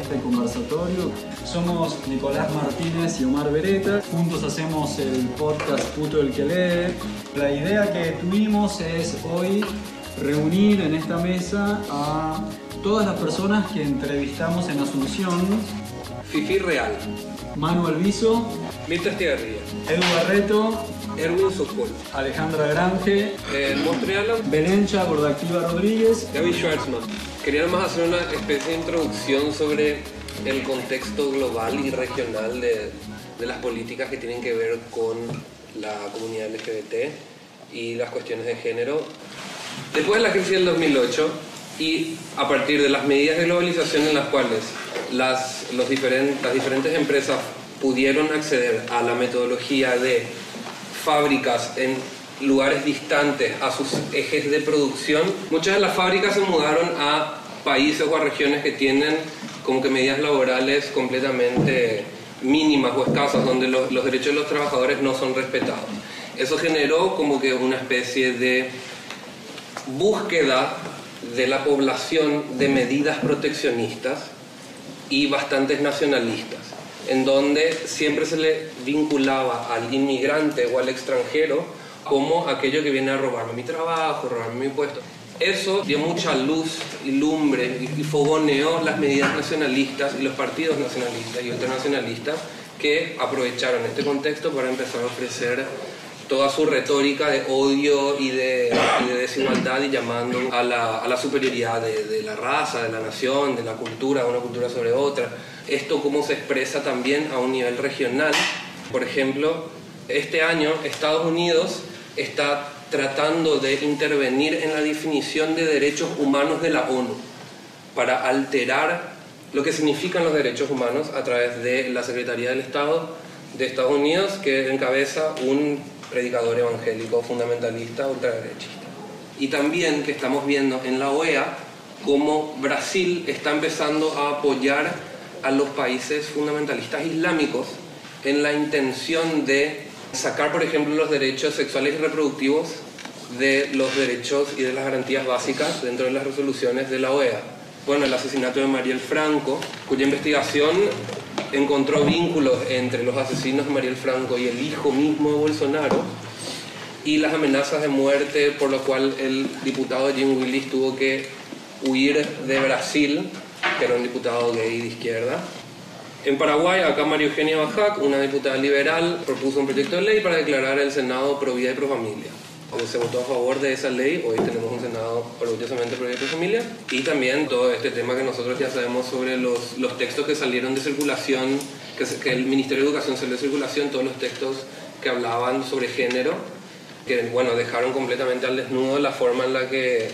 este conversatorio. Somos Nicolás Martínez y Omar Beretta. Juntos hacemos el podcast Puto el que lee. La idea que tuvimos es hoy reunir en esta mesa a todas las personas que entrevistamos en Asunción. Fifi Real, Manu Alviso, Mirta Estigarribia, Edu Barreto, Erwin Sokol, Alejandra Grange, eh, Montreal, Belencha Gordactiva Rodríguez. Gaby Schwarzman. Quería nomás hacer una especie de introducción sobre el contexto global y regional de, de las políticas que tienen que ver con la comunidad LGBT y las cuestiones de género. Después de la crisis del 2008 y a partir de las medidas de globalización en las cuales las, los diferen- las diferentes empresas pudieron acceder a la metodología de fábricas en lugares distantes a sus ejes de producción, muchas de las fábricas se mudaron a países o a regiones que tienen como que medidas laborales completamente mínimas o escasas, donde los, los derechos de los trabajadores no son respetados. Eso generó como que una especie de búsqueda de la población de medidas proteccionistas y bastantes nacionalistas, en donde siempre se le vinculaba al inmigrante o al extranjero como aquello que viene a robarme mi trabajo, robarme mi puesto. Eso dio mucha luz y lumbre y fogoneó las medidas nacionalistas y los partidos nacionalistas y internacionalistas que aprovecharon este contexto para empezar a ofrecer toda su retórica de odio y de, y de desigualdad y llamando a la, a la superioridad de, de la raza, de la nación, de la cultura, de una cultura sobre otra. Esto cómo se expresa también a un nivel regional. Por ejemplo, este año Estados Unidos está tratando de intervenir en la definición de derechos humanos de la ONU para alterar lo que significan los derechos humanos a través de la Secretaría del Estado de Estados Unidos que encabeza un predicador evangélico fundamentalista ultraderechista. Y también que estamos viendo en la OEA cómo Brasil está empezando a apoyar a los países fundamentalistas islámicos en la intención de sacar, por ejemplo, los derechos sexuales y reproductivos de los derechos y de las garantías básicas dentro de las resoluciones de la OEA. Bueno, el asesinato de Mariel Franco, cuya investigación encontró vínculos entre los asesinos de Mariel Franco y el hijo mismo de Bolsonaro y las amenazas de muerte por lo cual el diputado Jim Willis tuvo que huir de Brasil, que era un diputado gay de izquierda. En Paraguay, acá María Eugenia Bajac, una diputada liberal, propuso un proyecto de ley para declarar el Senado pro vida y pro familia. Se votó a favor de esa ley, hoy tenemos un Senado orgullosamente pro vida y pro familia. Y también todo este tema que nosotros ya sabemos sobre los, los textos que salieron de circulación, que, el Ministerio de Educación salió de circulación, todos los textos que hablaban sobre género, que bueno, dejaron completamente al desnudo la forma en la que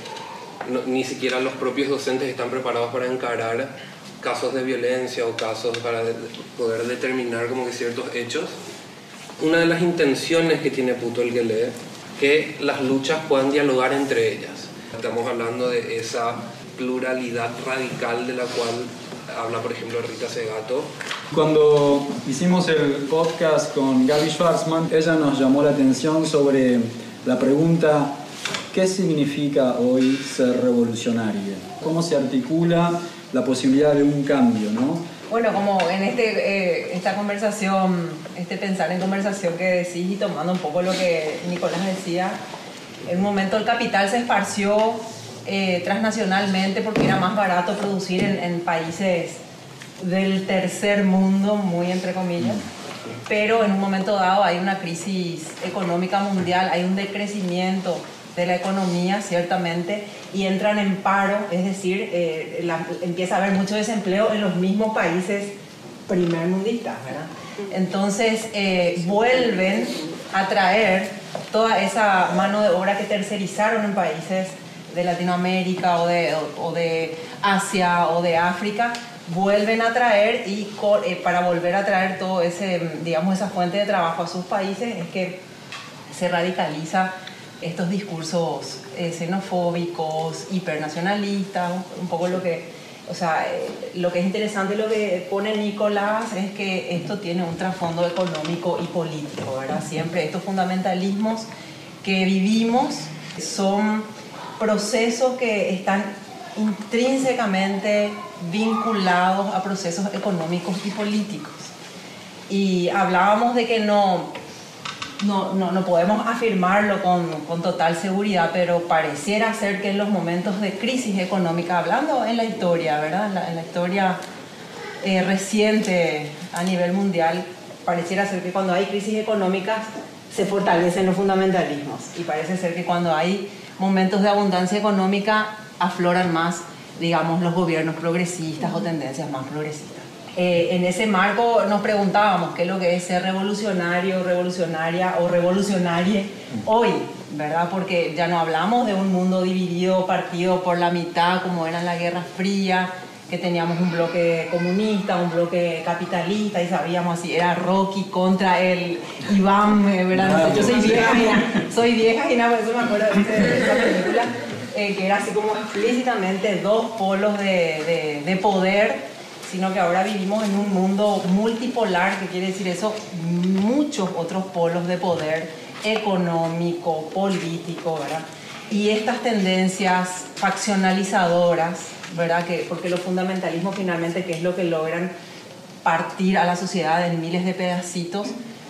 ni siquiera los propios docentes están preparados para encarar casos de violencia o casos para de- poder determinar como que ciertos hechos. Una de las intenciones que tiene Puto el que lee, que las luchas puedan dialogar entre ellas. Estamos hablando de esa pluralidad radical de la cual habla, por ejemplo, Rita Segato, Cuando hicimos el podcast con Gaby Schwarzman, ella nos llamó la atención sobre la pregunta ¿qué significa hoy ser revolucionaria? ¿Cómo se articula la posibilidad de un cambio? ¿no? Bueno, como en este, eh, esta conversación, este pensar en conversación que decís y tomando un poco lo que Nicolás decía, en un momento el capital se esparció eh, transnacionalmente porque era más barato producir en, en países del tercer mundo, muy entre comillas, pero en un momento dado hay una crisis económica mundial, hay un decrecimiento de la economía, ciertamente, y entran en paro, es decir, eh, la- empieza a haber mucho desempleo en los mismos países primermundistas, ¿verdad? Entonces eh, vuelven a traer toda esa mano de obra que tercerizaron en países de Latinoamérica o de, o, o de Asia o de África, vuelven a traer y eh, para volver a traer todo ese, digamos, esa fuente de trabajo a sus países es que se radicaliza estos discursos eh, xenofóbicos, hipernacionalistas, un, un poco lo que o sea, eh, lo que es interesante lo que pone Nicolás es que esto tiene un trasfondo económico y político, ¿verdad? Siempre estos fundamentalismos que vivimos son procesos que están intrínsecamente vinculados a procesos económicos y políticos. Y hablábamos de que no, no, no, no podemos afirmarlo con, con, total seguridad, pero pareciera ser que en los momentos de crisis económica, hablando en la historia, ¿verdad? En la, historia eh, reciente a nivel mundial, pareciera ser que cuando hay crisis económicas se fortalecen los fundamentalismos y parece ser que cuando hay momentos de abundancia económica afloran más, digamos, los gobiernos progresistas o tendencias más progresistas. Eh, en ese marco nos preguntábamos qué es lo que es ser revolucionario, revolucionaria o revolucionaria hoy, ¿verdad? Porque ya no hablamos de un mundo dividido, partido por la mitad, como era en la Guerra Fría, que teníamos un bloque comunista, un bloque capitalista y sabíamos si era Rocky contra el Iván, ¿verdad? yo soy vieja, y, soy vieja y nada, por eso me acuerdo de esa película, eh, que era así como explícitamente dos polos de, de, de poder sino que ahora vivimos en un mundo multipolar, que quiere decir eso, muchos otros polos de poder económico, político, ¿verdad? Y estas tendencias faccionalizadoras, ¿verdad? Que, porque los fundamentalismos finalmente, ¿qué es lo que logran? Partir a la sociedad en miles de pedacitos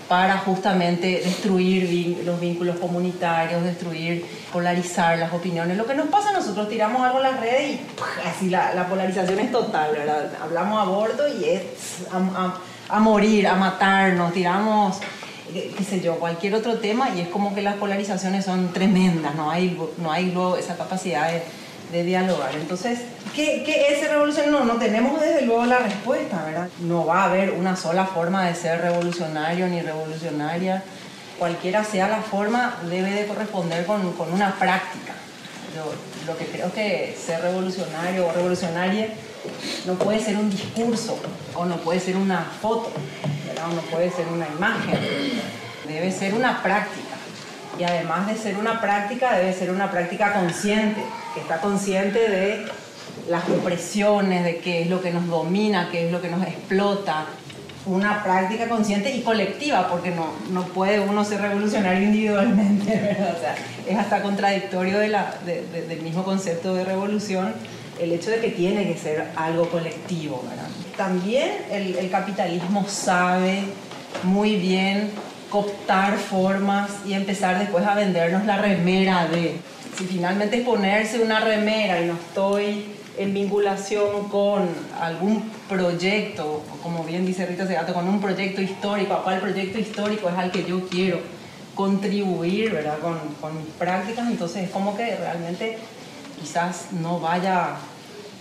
para justamente destruir los vínculos comunitarios, destruir, polarizar las opiniones. Lo que nos pasa, nosotros tiramos algo en las redes y así la, la, polarización es total, ¿verdad? Hablamos aborto y es a, morir, a matarnos, tiramos qué sé yo, cualquier otro tema y es como que las polarizaciones son tremendas, no hay, no hay luego esa capacidad de, de dialogar. Entonces, ¿qué, ¿qué, es revolución? No, no tenemos desde luego la respuesta, ¿verdad? No va a haber una sola forma de ser revolucionario ni revolucionaria. Cualquiera sea la forma, debe de corresponder con, con una práctica. Yo, lo que creo que ser revolucionario o revolucionaria no puede ser un discurso o no puede ser una foto, ¿verdad? o no puede ser una imagen. Debe ser una práctica. Y además de ser una práctica, debe ser una práctica consciente, que está consciente de las opresiones, de qué es lo que nos domina, qué es lo que nos explota. Una práctica consciente y colectiva, porque no, no puede uno ser revolucionario individualmente, ¿verdad? O sea, es hasta contradictorio de la, de, de, del mismo concepto de revolución el hecho de que tiene que ser algo colectivo. ¿verdad? También el, el capitalismo sabe muy bien cooptar formas y empezar después a vendernos la remera de... Si finalmente es ponerse una remera y no estoy en vinculación con algún proyecto, como bien dice Rita Segato, con un proyecto histórico, ¿a cuál proyecto histórico es al que yo quiero contribuir ¿verdad? Con, con mis prácticas? Entonces es como que realmente quizás no vaya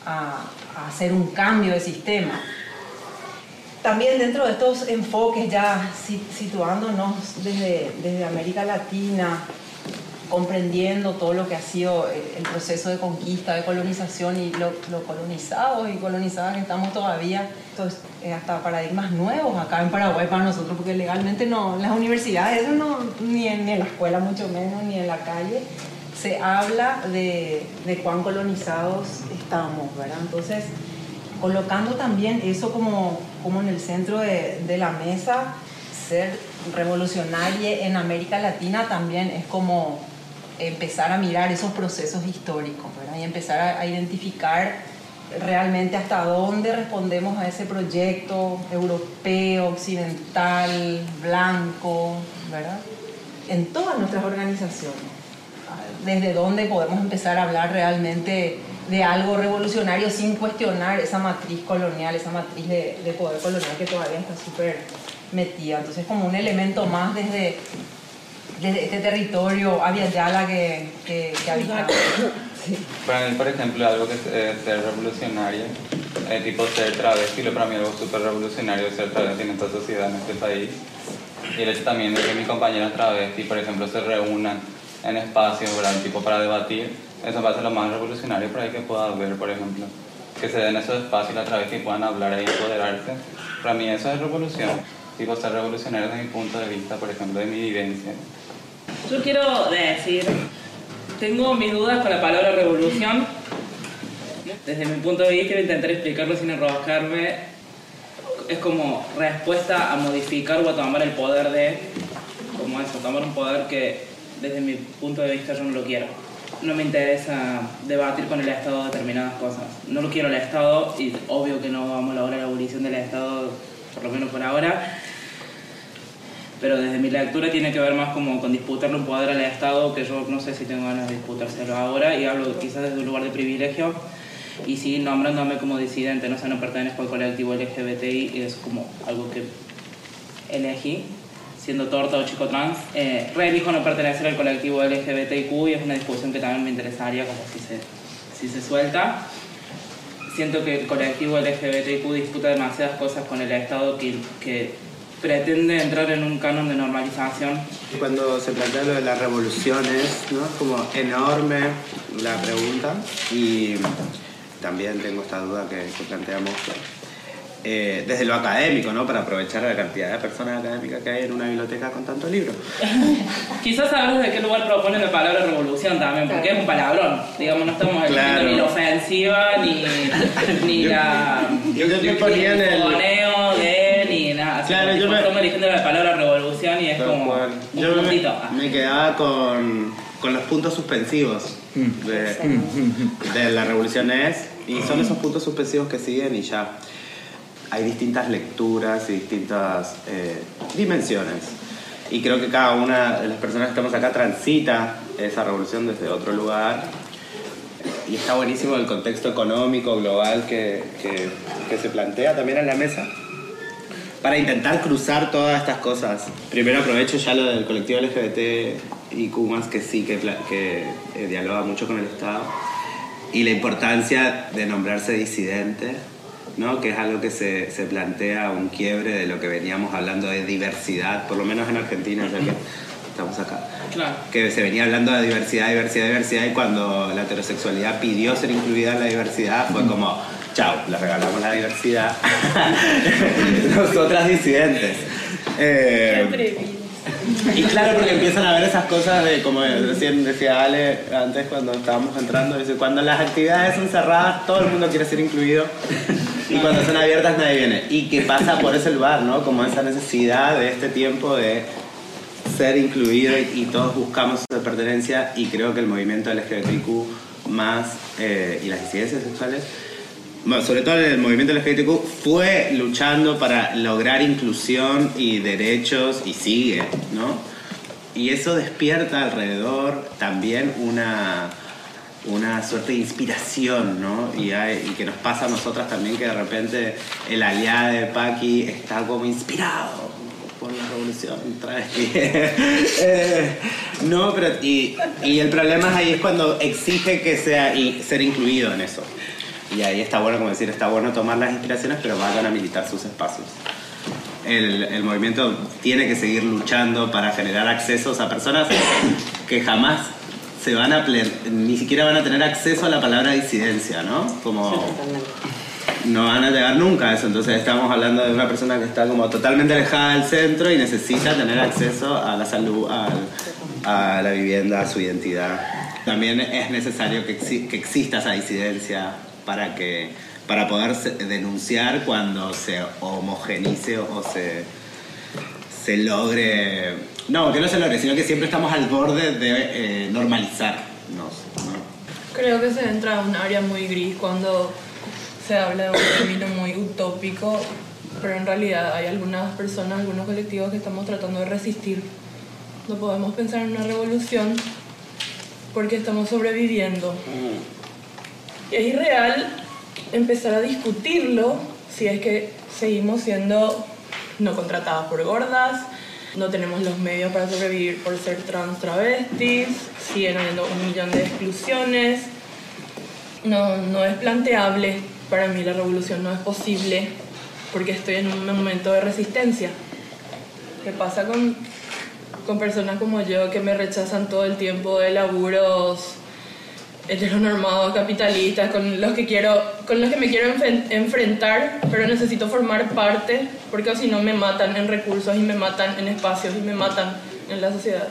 a, a hacer un cambio de sistema también dentro de estos enfoques ya situándonos desde, desde América Latina, comprendiendo todo lo que ha sido el proceso de conquista, de colonización y lo, lo colonizados y colonizadas que estamos todavía, entonces, hasta paradigmas nuevos acá en Paraguay para nosotros, porque legalmente no, las universidades, no, ni, en, ni en la escuela mucho menos, ni en la calle, se habla de, de cuán colonizados estamos, ¿verdad? Entonces, colocando también eso como, como en el centro de, la mesa, ser revolucionaria en América Latina también es como empezar a mirar esos procesos históricos ¿verdad? y empezar a, a, identificar realmente hasta dónde respondemos a ese proyecto europeo, occidental, blanco, ¿verdad? en todas nuestras organizaciones. Desde dónde podemos empezar a hablar realmente de algo revolucionario sin cuestionar esa matriz colonial, esa matriz de, de poder colonial que todavía está súper metida. Entonces, como un elemento más desde, desde este territorio aviala que, que, que habitamos. Sí. Para mí, por ejemplo, algo que es eh, ser revolucionario, eh, tipo ser travesti, lo para mí algo súper revolucionario ser travesti en esta sociedad, en este país. Y el hecho también de que mis compañeras travesti, por ejemplo, se reúnan en espacios, ¿verdad? Tipo para debatir, eso va a ser lo más revolucionario por ahí que pueda haber, por ejemplo. Que se den esos espacios a través que puedan hablar y empoderarse. Para mí eso es revolución. Tipo, ser revolucionario desde mi punto de vista, por ejemplo, de mi vivencia. Yo quiero decir, tengo mis dudas con la palabra revolución. desde mi punto de vista, intentar explicarlo sin enroscarme, es como respuesta a modificar o a tomar el poder de, como eso, tomar un poder que desde mi punto de vista yo no lo quiero. No me interesa debatir con el Estado determinadas cosas. No lo quiero el Estado y obvio que no vamos a lograr la abolición del Estado, por lo menos por ahora. Pero desde mi lectura tiene que ver más como con disputarle un poder al Estado que yo no sé si tengo ganas de disputárselo ahora y hablo quizás desde un lugar de privilegio y sí nombrándome como disidente, no sé, no pertenezco al colectivo LGBTI, es como algo que elegí, siendo torta o chico trans. Eh, reelijo no pertenecer al colectivo LGBTIQ y es una discusión que también me interesaría, como si se, si se suelta. Siento que el colectivo LGBTIQ disputa demasiadas cosas con el Estado que, que pretende entrar en un canon de normalización. Cuando se plantea lo de las revoluciones, ¿no? Es como enorme la pregunta y también tengo esta duda que, que planteamos eh, desde lo académico, ¿no? Para aprovechar la cantidad de personas académicas que hay en una biblioteca con tantos libros. Quizás sabemos de qué lugar propone la palabra revolución también, porque es un palabrón. Digamos, no estamos Claro. eligiendo ni la ofensiva, ni, ni la. Yo creo que ni ponían el- fogoneo de, ni nada. Así Claro, yo me- Estamos eligiendo la palabra revolución y es Tal como. Un Yo me, puntito. Ah. me quedaba con, con los puntos suspensivos de, de la revolución es y son esos puntos suspensivos que siguen y ya hay distintas lecturas y distintas eh, dimensiones. Y creo que cada una de las personas que estamos acá transita esa revolución desde otro lugar. Y está buenísimo el contexto económico global que, que, que se plantea también en la mesa para intentar cruzar todas estas cosas. Primero aprovecho ya lo del colectivo LGBT y Kumas, que sí, que, que eh, dialoga mucho con el Estado, y la importancia de nombrarse disidente, ¿no? que es algo que se, se plantea un quiebre de lo que veníamos hablando de diversidad, por lo menos en Argentina, ya que estamos acá Claro. que se venía hablando de diversidad, diversidad, diversidad, y cuando la heterosexualidad pidió ser incluida en la diversidad, fue como, chao, le regalamos la diversidad. Nosotras disidentes. Eh, y claro, porque empiezan a ver esas cosas de, como recién decía Ale antes cuando estábamos entrando, dice, cuando las actividades son cerradas, todo el mundo quiere ser incluido. Y cuando son abiertas nadie viene. Y que pasa por ese lugar, ¿no? Como esa necesidad de este tiempo de ser incluido y, todos buscamos esa pertenencia y creo que el movimiento LGBTQ más eh, y las disidencias sexuales, bueno, sobre todo el movimiento LGBTQ fue luchando para lograr inclusión y derechos y sigue, ¿no? Y eso despierta alrededor también una, una suerte de inspiración, ¿no? Y, hay- y que nos pasa a nosotras también que de repente el aliado de Paqui está como inspirado por la revolución. Eh, no, pero y, y el problema ahí es cuando exige que sea y ser incluido en eso. Y ahí está bueno, como decir, está bueno tomar las inspiraciones, pero vayan a militar sus espacios. El, el movimiento tiene que seguir luchando para generar accesos a personas que jamás se van a ni siquiera van a tener acceso a la palabra disidencia, ¿no? Como no van a llegar nunca a eso. Entonces estamos hablando de una persona que está como totalmente alejada del centro y necesita tener acceso a la salud, al- a la vivienda, a su identidad. También es necesario que, exi- que exista esa disidencia para que para poder denunciar cuando se homogenice o se, se logre... No, que no se logre, sino que siempre estamos al borde de eh, normalizarnos. ¿no? Creo que se entra en un área muy gris cuando se habla de un término muy utópico, pero en realidad hay algunas personas, algunos colectivos que estamos tratando de resistir. No podemos pensar en una revolución porque estamos sobreviviendo. Y es irreal empezar a discutirlo si es que seguimos siendo no contratadas por gordas, no tenemos los medios para sobrevivir por ser trans travestis, siguen habiendo un millón de exclusiones. No, no es planteable, para mí la revolución no es posible porque estoy en un momento de resistencia. ¿Qué pasa con, con personas como yo que me rechazan todo el tiempo de laburos heteronormados, capitalistas, con los que quiero, con los que me quiero enfen- enfrentar, pero necesito formar parte, porque si no me matan en recursos y me matan en espacios y me matan en la sociedad.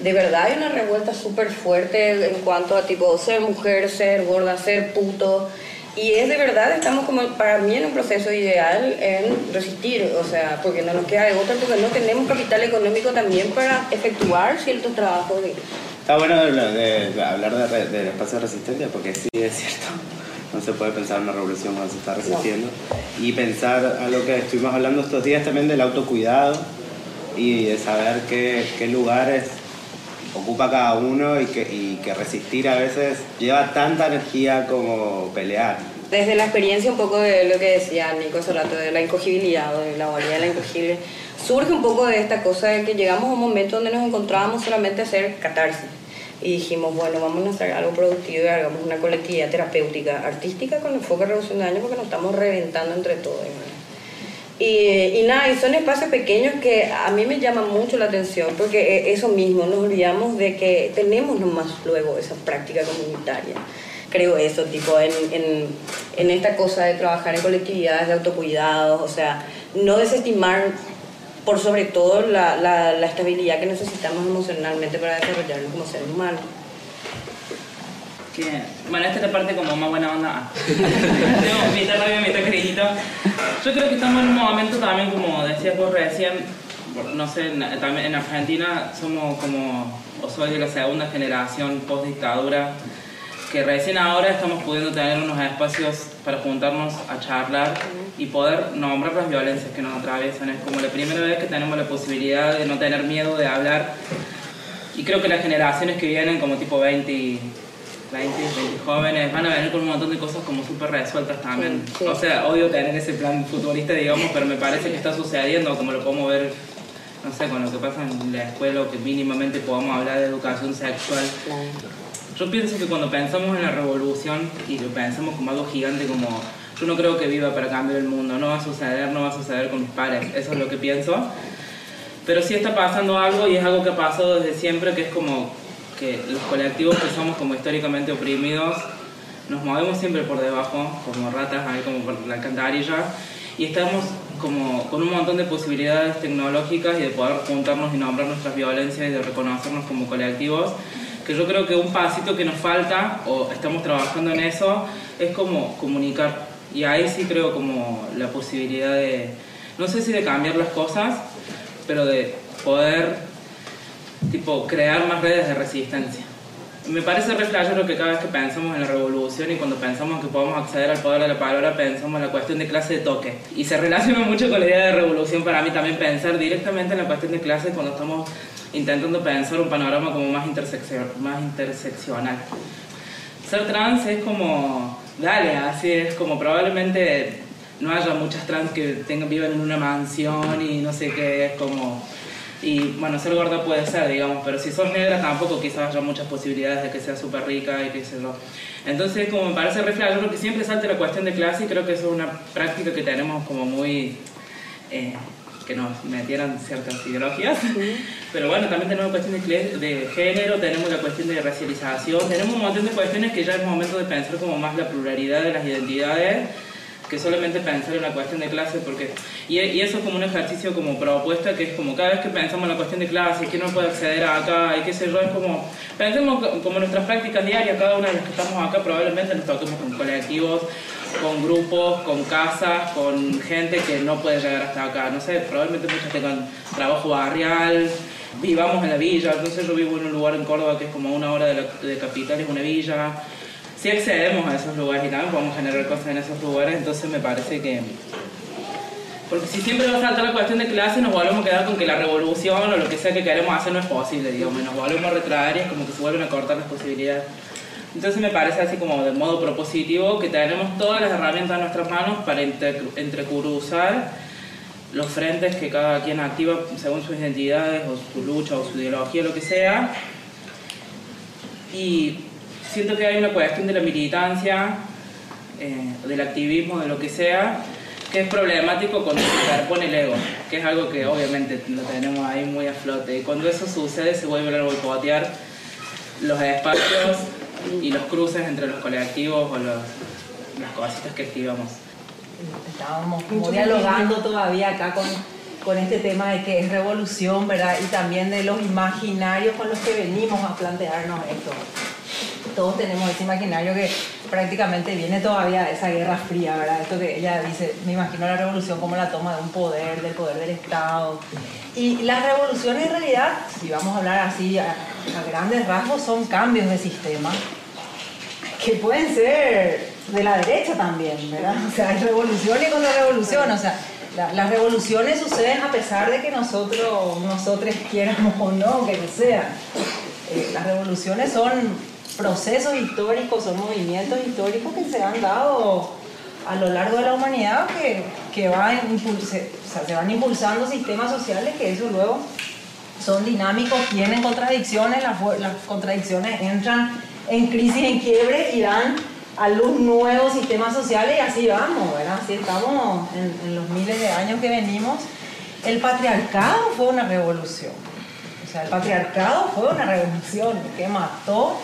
de verdad hay una revuelta súper fuerte en cuanto a tipo ser mujer, ser gorda, ser puto. Y es de verdad, estamos como para mí en un proceso ideal en resistir, o sea, porque no nos queda de otra, porque no tenemos capital económico también para efectuar ciertos trabajos. De... Está bueno de, de hablar de, del espacio de resistencia, porque sí es cierto, no se puede pensar en una revolución cuando se está resistiendo. Y pensar a lo que estuvimos hablando estos días también del autocuidado y de saber qué, qué lugares ocupa cada uno y que, y que resistir a veces lleva tanta energía como pelear. Desde la experiencia un poco de lo que decía Nico hace rato, de la incogibilidad, de la valía de la incogible, surge un poco de esta cosa de que llegamos a un momento donde nos encontrábamos solamente a hacer catarsis. Y dijimos, bueno, vamos a hacer algo productivo y hagamos una colectividad terapéutica, artística con enfoque de reducción de daño porque nos estamos reventando entre todos. Y, y, nada, y son espacios pequeños que a mí me llaman mucho la atención porque e, eso mismo, nos olvidamos de que tenemos nomás luego esa práctica comunitaria. Creo eso, tipo, en, en, en esta cosa de trabajar en colectividades de autocuidados, o sea, no desestimar por sobre todo la, la, la estabilidad que necesitamos emocionalmente para desarrollarnos como seres humanos. Que, bueno, esta es la parte como más buena onda. Tengo mitad rabia, mitad cariñito. Yo creo que estamos en un momento también, como decías vos recién, no sé, también en Argentina somos como, o soy de la segunda generación post-dictadura, que recién ahora estamos pudiendo tener unos espacios para juntarnos a charlar y poder nombrar las violencias que nos atraviesan. Es como la primera vez que tenemos la posibilidad de no tener miedo de hablar. Y creo que las generaciones que vienen, como tipo 20 20, 20 jóvenes, van a venir con un montón de cosas como súper resueltas también. Sí, sí. O sea, odio tener ese plan futbolista, digamos, pero me parece que está sucediendo, como lo podemos ver, no sé, con lo que pasa en la escuela, o que mínimamente podamos hablar de educación sexual. Claro. Yo pienso que cuando pensamos en la revolución y lo pensamos como algo gigante, como yo no creo que viva para cambiar el mundo, no va a suceder, no va a suceder con mis pares, eso es lo que pienso. Pero sí está pasando algo y es algo que ha pasado desde siempre, que es como que los colectivos que somos como históricamente oprimidos nos movemos siempre por debajo, como ratas, ahí como por la alcantarilla, y estamos como con un montón de posibilidades tecnológicas y de poder juntarnos y nombrar nuestras violencias y de reconocernos como colectivos, que yo creo que un pasito que nos falta, o estamos trabajando en eso, es como comunicar. Y ahí sí creo como la posibilidad de, no sé si de cambiar las cosas, pero de poder tipo crear más redes de resistencia. Me parece re flashero que cada vez que pensamos en la revolución y cuando pensamos que podemos acceder al poder de la palabra, pensamos en la cuestión de clase de toque. Y se relaciona mucho con la idea de revolución para mí también pensar directamente en la cuestión de clase cuando estamos intentando pensar un panorama como más, interseccion más interseccional. Ser trans es como, dale, así es como probablemente no haya muchas trans que tengan, vivan en una mansión y no sé qué, es como y bueno, ser gorda puede ser, digamos, pero si sos negra tampoco quizás haya muchas posibilidades de que sea súper rica y qué sé yo. Entonces, como me parece re yo creo que siempre salte la cuestión de clase y creo que eso es una práctica que tenemos como muy... Eh, que nos metieran ciertas ideologías, pero bueno, también tenemos cuestión de, de género, tenemos la cuestión de racialización, tenemos un montón de cuestiones que ya es momento de pensar como más la pluralidad de las identidades que solamente pensar en la cuestión de clase, porque, y, y, eso es como un ejercicio como propuesta, que es como cada vez que pensamos en la cuestión de clase, quién no puede acceder a acá, y qué sé yo, es como, pensemos como nuestras prácticas diarias, cada una de las que estamos acá probablemente nos toquemos con colectivos, con grupos, con casas, con gente que no puede llegar hasta acá, no sé, probablemente muchos tengan trabajo barrial, vivamos en la villa, entonces yo vivo en un lugar en Córdoba que es como una hora de, la, de capital, es una villa, si accedemos a esos lugares y también podemos generar cosas en esos lugares, entonces me parece que... Porque si siempre va a saltar la cuestión de clase, nos volvemos a quedar con que la revolución o lo que sea que queremos hacer no es posible, digamos, nos volvemos a retraer y es como que se vuelven a cortar las posibilidades. Entonces me parece así como de modo propositivo que tenemos todas las herramientas a nuestras manos para entrecruzar los frentes que cada quien activa según sus identidades o su lucha o su ideología, lo que sea. Y siento que hay una cuestión de la militancia, eh, del activismo, de lo que sea, que es problemático cuando se interpone el ego, que es algo que obviamente lo tenemos ahí muy a flote. Y cuando eso sucede se vuelve a boicotear los espacios y los cruces entre los colectivos o los, las cositas que activamos. Estábamos como dialogando todavía acá con con este tema de que es revolución, ¿verdad? Y también de los imaginarios con los que venimos a plantearnos esto. Todos tenemos ese imaginario que prácticamente viene todavía esa guerra fría, ¿verdad? Esto que ella dice, me imagino la revolución como la toma de un poder, del poder del Estado. Y las revoluciones en realidad, si vamos a hablar así a, grandes rasgos, son cambios de sistema que pueden ser de la derecha también, ¿verdad? O sea, hay revolución y revolución, o sea, la- las revoluciones suceden a pesar de que nosotros, nosotros quieramos o no que sean. Eh, las revoluciones son procesos históricos, son movimientos históricos que se han dado a lo largo de la humanidad que, que van impulse- o sea, se van impulsando sistemas sociales que eso luego son dinámicos, tienen contradicciones, las, las contradicciones entran en crisis, en quiebre y dan a luz nuevos sistemas sociales y así vamos, ¿verdad? Así estamos en, en los miles de años que venimos. El patriarcado fue una revolución. O sea, el patriarcado fue una revolución que mató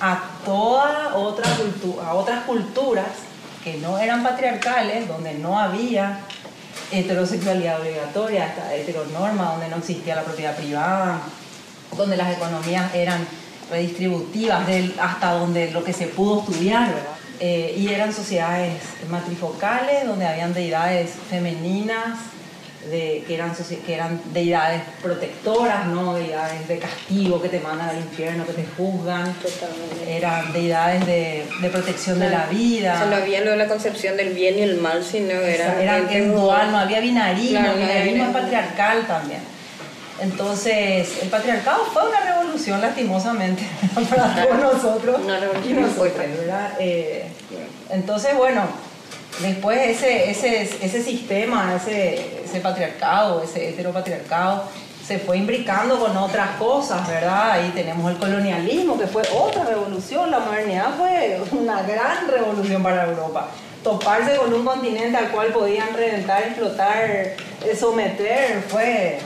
a toda otra a otras culturas que no eran patriarcales, donde no había heterosexualidad obligatoria, esta heteronorma, donde no existía la propiedad privada, donde las economías eran redistributivas, hasta donde lo que se pudo estudiar. Eh, y eran sociedades matrifocales, donde habían deidades femeninas, de, que, eran, que eran deidades protectoras, no deidades de castigo que te mandan al infierno, que te juzgan, Totalmente. eran deidades de, de protección de la vida. O sea, no había lo de la concepción del bien y el mal, sino era... Era, dual, no había binarismo, Claro, el no había binarismo es patriarcal también. Entonces, el patriarcado fue una revolución, lastimosamente, para todos nosotros. Una revolución y. ¿verdad? Eh, entonces, bueno, después ese, ese, ese sistema, ese, ese patriarcado, ese heteropatriarcado, se fue imbricando con otras cosas, ¿verdad? Ahí tenemos el colonialismo, que fue otra revolución. La modernidad fue una gran revolución para Europa. Toparse con un continente al cual podían reventar, explotar, eh, someter, fue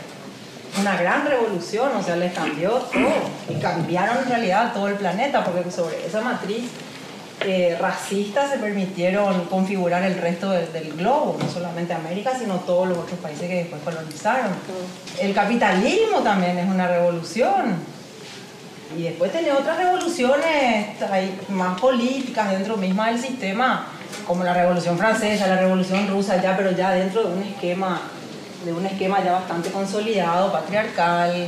una gran revolución, o sea, les cambió todo. Y cambiaron en realidad todo el planeta, porque sobre esa matriz eh, racista se permitieron configurar el resto del, del globo, no solamente América, sino todos los otros países que después colonizaron. El capitalismo también es una revolución. Y después tiene otras revoluciones ahí, más políticas dentro misma del sistema, como la Revolución Francesa, la Revolución Rusa, ya, pero ya dentro de un esquema, de un esquema ya bastante consolidado, patriarcal,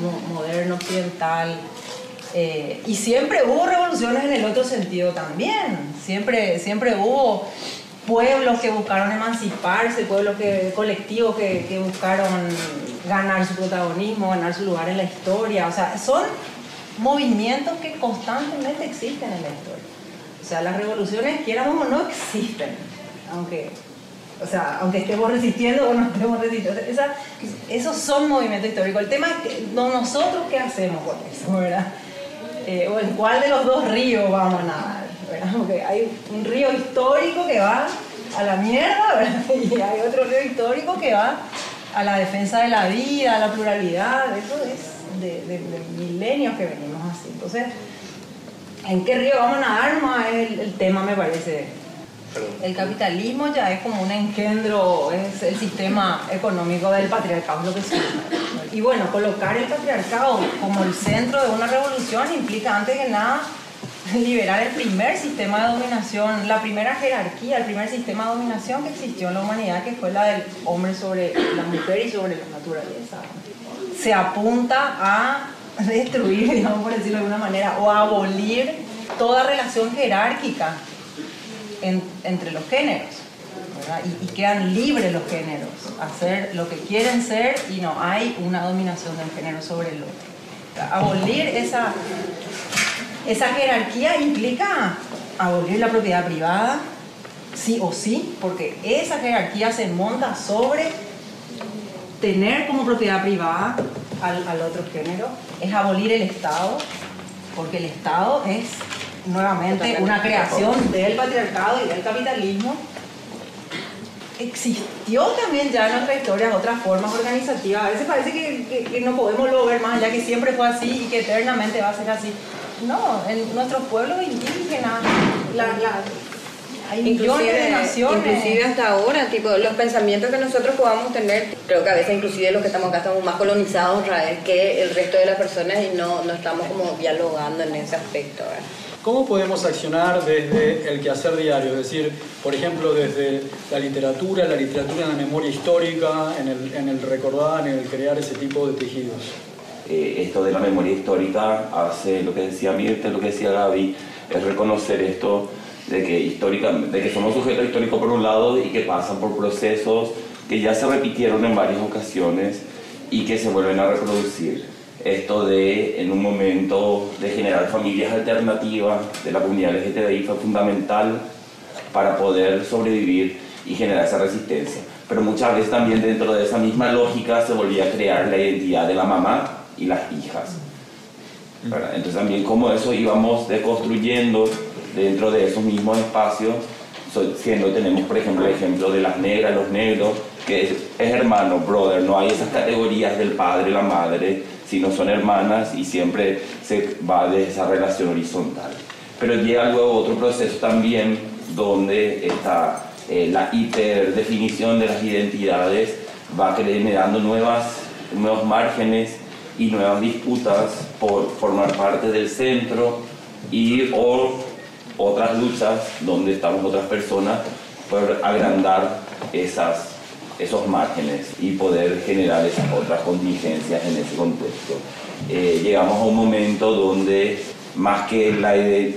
mo- moderno, occidental. Eh, y siempre hubo revoluciones en el otro sentido también. Siempre, siempre hubo pueblos que buscaron emanciparse, pueblos colectivos que, buscaron ganar su protagonismo, ganar su lugar en la historia. O sea, son movimientos que constantemente existen en la historia. O sea, las revoluciones, quieramos o no, existen. Aunque, o sea, aunque estemos resistiendo o no estemos resistiendo. Esos son movimientos históricos. El tema es que no- nosotros qué hacemos con eso, ¿verdad? Eh, o en cuál de los dos ríos vamos a nadar. Porque hay un río histórico que va a la mierda, ¿verdad? Y hay otro río histórico que va a la defensa de la vida, a la pluralidad. Eso es de, milenios que venimos así. Entonces, ¿en qué río vamos a nadar? Nomás es el tema, me parece. El capitalismo ya es como un engendro, es el sistema económico del patriarcado, que sí. Y bueno, colocar el patriarcado como el centro de una revolución implica antes que nada liberar el primer sistema de dominación, la primera jerarquía, el primer sistema de dominación que existió en la humanidad, que fue la del hombre sobre la mujer y sobre la naturaleza. Se apunta a destruir, digamos por decirlo de alguna manera, o a abolir toda relación jerárquica en- entre los géneros. Y, y quedan libres los géneros, hacer lo que quieren ser y no hay una dominación del género sobre el otro. Abolir esa, esa jerarquía implica abolir la propiedad privada, sí o sí, porque esa jerarquía se monta sobre tener como propiedad privada al, al otro género, es abolir el Estado, porque el Estado es nuevamente una creación del patriarcado y del capitalismo. Existió también ya en nuestra historia otras formas organizativas. A veces parece que, que- que no podemos lo ver más allá, que siempre fue así y que eternamente va a ser así. No, en nuestros pueblos indígenas, la- la- Hay millones de naciones. Inclusive hasta ahora, tipo, los pensamientos que nosotros podamos tener, creo que a veces inclusive los que estamos acá estamos más colonizados que el resto de las personas y no, no estamos como dialogando en ese aspecto. ¿verdad? ¿Cómo podemos accionar desde el quehacer diario? Es decir, por ejemplo, desde la literatura, la literatura en la memoria histórica, en el, recordar, en el crear ese tipo de tejidos. Eh, esto de la memoria histórica hace lo que decía Mirta, lo que decía Gaby, es reconocer esto de que, histórica, de que somos sujetos históricos por un lado y que pasan por procesos que ya se repitieron en varias ocasiones y que se vuelven a reproducir esto de en un momento de generar familias alternativas de la comunidad LGTBI fue fundamental para poder sobrevivir y generar esa resistencia. Pero muchas veces también dentro de esa misma lógica se volvía a crear la identidad de la mamá y las hijas. Entonces también como eso íbamos deconstruyendo dentro de esos mismos espacios, siendo tenemos por ejemplo el ejemplo de las negras, los negros, que es, es hermano, brother, no hay esas categorías del padre, la madre, sino son hermanas y siempre se va de esa relación horizontal. Pero llega luego otro proceso también donde está eh, la hiperdefinición de las identidades va generando nuevas, nuevos márgenes y nuevas disputas por formar parte del centro y o otras luchas donde estamos otras personas por agrandar esas esos márgenes y poder generar esas otras contingencias en ese contexto. Eh, llegamos a un momento donde más que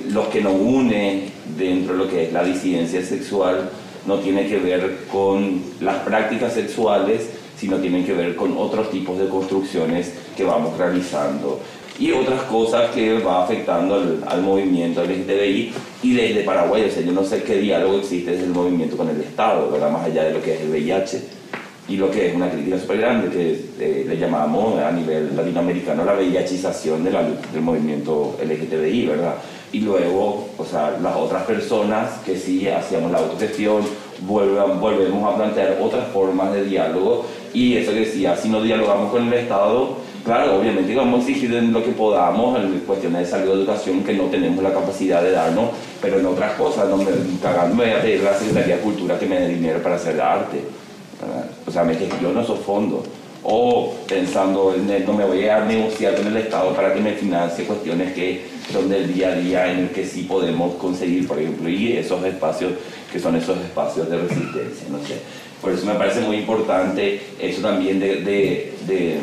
los que nos une dentro de lo que es la disidencia sexual, no tiene que ver con las prácticas sexuales, sino tienen que ver con otros tipos de construcciones que vamos realizando y otras cosas que va afectando al, al movimiento LGTBI y desde Paraguay, o sea, yo no sé qué diálogo existe desde el movimiento con el Estado, ¿verdad? más allá de lo que es el VIH y lo que es una crítica súper grande que eh, le llamamos a nivel latinoamericano la VIHización de la, del movimiento LGTBI, ¿verdad? Y luego, o sea, las otras personas que sí hacíamos la autogestión, vuelvan, volvemos a plantear otras formas de diálogo y eso que decía, si no dialogamos con el Estado, Claro, obviamente vamos a exigir en lo que podamos en cuestiones de salud educación que no tenemos la capacidad de darnos, pero en otras cosas, no me, cagando me voy a pedir a la Secretaría de Cultura que me dé dinero para hacer arte. O sea, me gestiono esos fondos. O pensando en el, no me voy a negociar con el Estado para que me financie cuestiones que son del día a día en el que sí podemos conseguir, por ejemplo, y esos espacios que son esos espacios de resistencia, no sé. Por eso me parece muy importante eso también de, de, de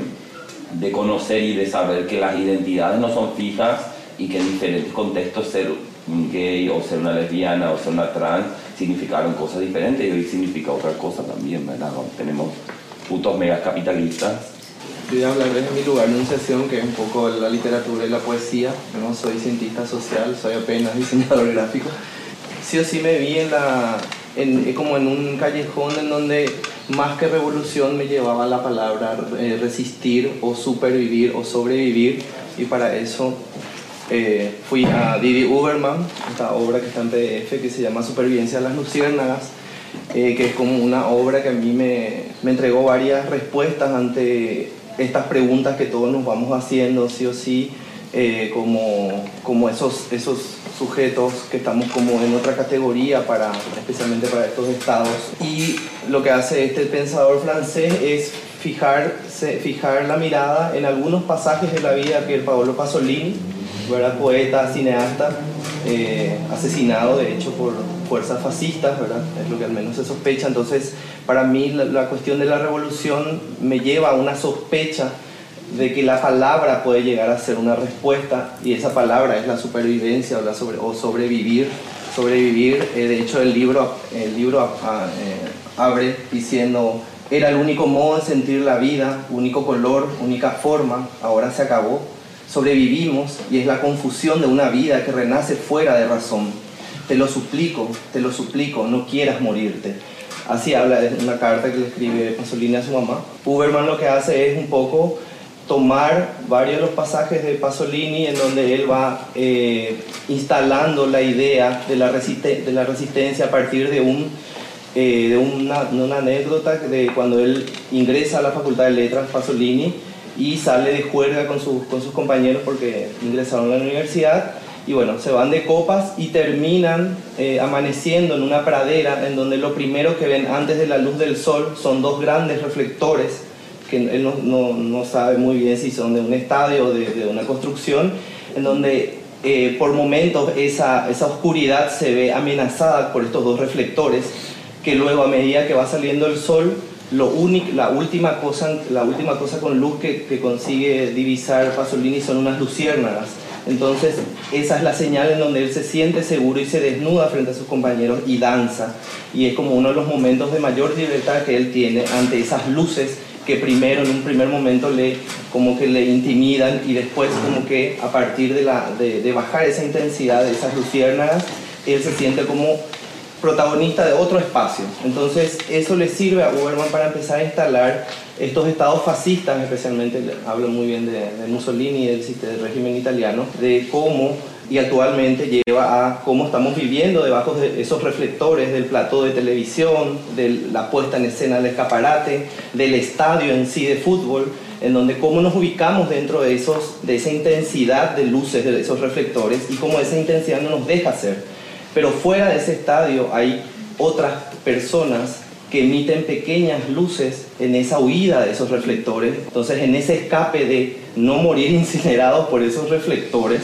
de conocer y de saber que las identidades no son fijas y que en diferentes contextos ser gay o ser una lesbiana o ser una trans significaron cosas diferentes y hoy significa otra cosa también, ¿verdad? Tenemos putos megas capitalistas. Voy a hablar desde mi lugar de enunciación, que es un poco la literatura y la poesía. Yo no soy cientista social, soy apenas diseñador gráfico. Sí o sí me vi en la, en, como en un callejón en donde más que revolución me llevaba la palabra eh, resistir o supervivir o sobrevivir. Y para eso eh, fui a Didi Uberman, esta obra que está en PDF que se llama Supervivencia de las Luciérnagas, eh, que es como una obra que a mí me, me entregó varias respuestas ante estas preguntas que todos nos vamos haciendo, sí o sí, como, como esos, esos sujetos que estamos como en otra categoría para, especialmente para estos estados. Y lo que hace este pensador francés es fijar, fijar la mirada en algunos pasajes de la vida de Pier Paolo Pasolini, ¿verdad? poeta, cineasta, eh, asesinado de hecho por fuerzas fascistas, ¿verdad? es lo que al menos se sospecha. Entonces, para mí la, la cuestión de la revolución me lleva a una sospecha de que la palabra puede llegar a ser una respuesta y esa palabra es la supervivencia o, la sobre, o sobrevivir. Sobrevivir, eh, de hecho el libro, el libro eh, abre diciendo, era el único modo de sentir la vida, único color, única forma, ahora se acabó. Sobrevivimos y es la confusión de una vida que renace fuera de razón. Te lo suplico, te lo suplico, no quieras morirte. Así habla de una carta que le escribe Pasolini a su mamá. Uberman lo que hace es un poco tomar varios de los pasajes de Pasolini en donde él va eh, instalando la idea de la, de la, resistencia a partir de, un, eh, de una, una, anécdota de cuando él ingresa a la Facultad de Letras Pasolini y sale de juerga con, sus con sus compañeros porque ingresaron a la universidad y bueno, se van de copas y terminan eh, amaneciendo en una pradera en donde lo primero que ven antes de la luz del sol son dos grandes reflectores que él no, no, no sabe muy bien si son de un estadio o de, de una construcción, en donde eh, por momentos esa, esa oscuridad se ve amenazada por estos dos reflectores, que luego a medida que va saliendo el sol, lo único, la, última cosa, la última cosa con luz que, que consigue divisar Pasolini son unas luciérnagas. Entonces, esa es la señal en donde él se siente seguro y se desnuda frente a sus compañeros y danza. Y es como uno de los momentos de mayor libertad que él tiene ante esas luces que primero, en un primer momento, le, como que le intimidan y después como que a partir de, la, de, de bajar esa intensidad de esas luciérnagas, él se siente como protagonista de otro espacio. Entonces, eso le sirve a Uberman para empezar a instalar estos estados fascistas, especialmente, hablo muy bien de, de Mussolini y del, del régimen italiano, de cómo y actualmente lleva a cómo estamos viviendo debajo de esos reflectores del plató de televisión, de la puesta en escena del escaparate, del estadio en sí de fútbol, en donde cómo nos ubicamos dentro de, esos, de esa intensidad de luces, de esos reflectores, y cómo esa intensidad no nos deja ser. Pero fuera de ese estadio hay otras personas que emiten pequeñas luces en esa huida de esos reflectores. Entonces, en ese escape de no morir incinerados por esos reflectores,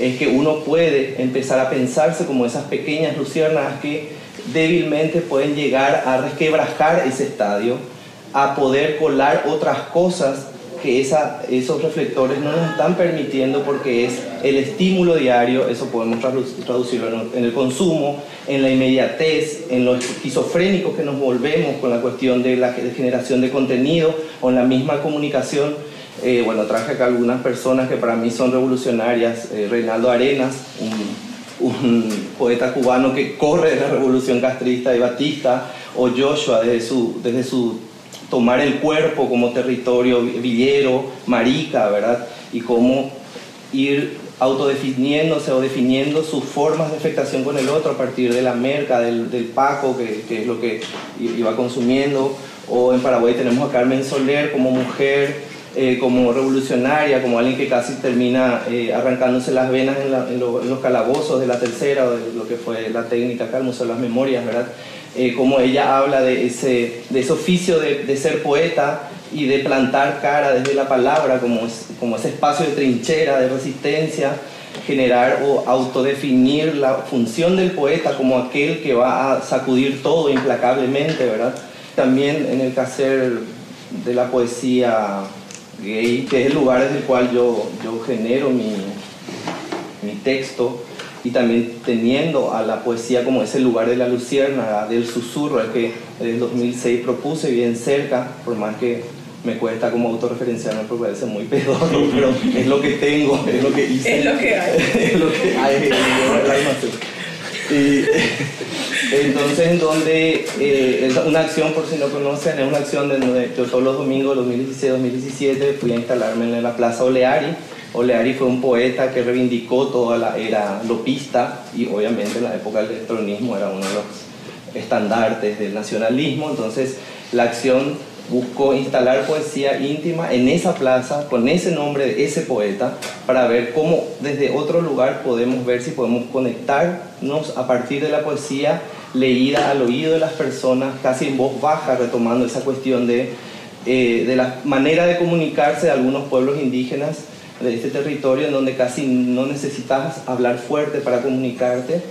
es que uno puede empezar a pensarse como esas pequeñas luciernas que débilmente pueden llegar a resquebrajar ese estadio, a poder colar otras cosas que esa, esos reflectores no nos están permitiendo porque es el estímulo diario, eso podemos traducirlo en el consumo, en la inmediatez, en los esquizofrénicos que nos volvemos con la cuestión de la generación de contenido o en la misma comunicación eh, bueno, traje acá algunas personas que para mí son revolucionarias. Eh, Reinaldo Arenas, un, poeta cubano que corre de la revolución castrista y batista, o Joshua desde su, desde su tomar el cuerpo como territorio villero, marica, ¿verdad? Y cómo ir autodefiniéndose o definiendo sus formas de afectación con el otro a partir de la merca, del, paco, que, es lo que iba consumiendo. O en Paraguay tenemos a Carmen Soler como mujer eh, como revolucionaria, como alguien que casi termina eh, arrancándose las venas en, la, en, lo, en, los calabozos de la tercera, o de lo que fue la técnica acá, el Museo de las Memorias, ¿verdad? Eh, como ella habla de ese, de ese oficio de, de, ser poeta y de plantar cara desde la palabra, como, es, como ese espacio de trinchera, de resistencia, generar o autodefinir la función del poeta como aquel que va a sacudir todo implacablemente, ¿verdad? También en el quehacer de la poesía que es el lugar desde el cual yo, yo genero mi, mi texto y también teniendo a la poesía como ese lugar de la lucierna, del susurro, el que en el 2006 propuse bien cerca, por más que me cuesta como autorreferenciarme porque parece muy pedorro, pero es lo que tengo, es lo que hice. Es lo que hay. es lo que hay, y, entonces, en donde eh, es una acción, por si no conocen, es una acción de yo todos los domingos, 2016-2017, fui a instalarme en la Plaza Oleari. Oleari fue un poeta que reivindicó toda la era lopista y obviamente en la época del electronismo era uno de los estandartes del nacionalismo. Entonces, la acción buscó instalar poesía íntima en esa plaza con ese nombre de ese poeta para ver cómo desde otro lugar podemos ver si podemos conectarnos a partir de la poesía leída al oído de las personas, casi en voz baja, retomando esa cuestión de, eh, de la manera de comunicarse de algunos pueblos indígenas de este territorio en donde casi no necesitas hablar fuerte para comunicarte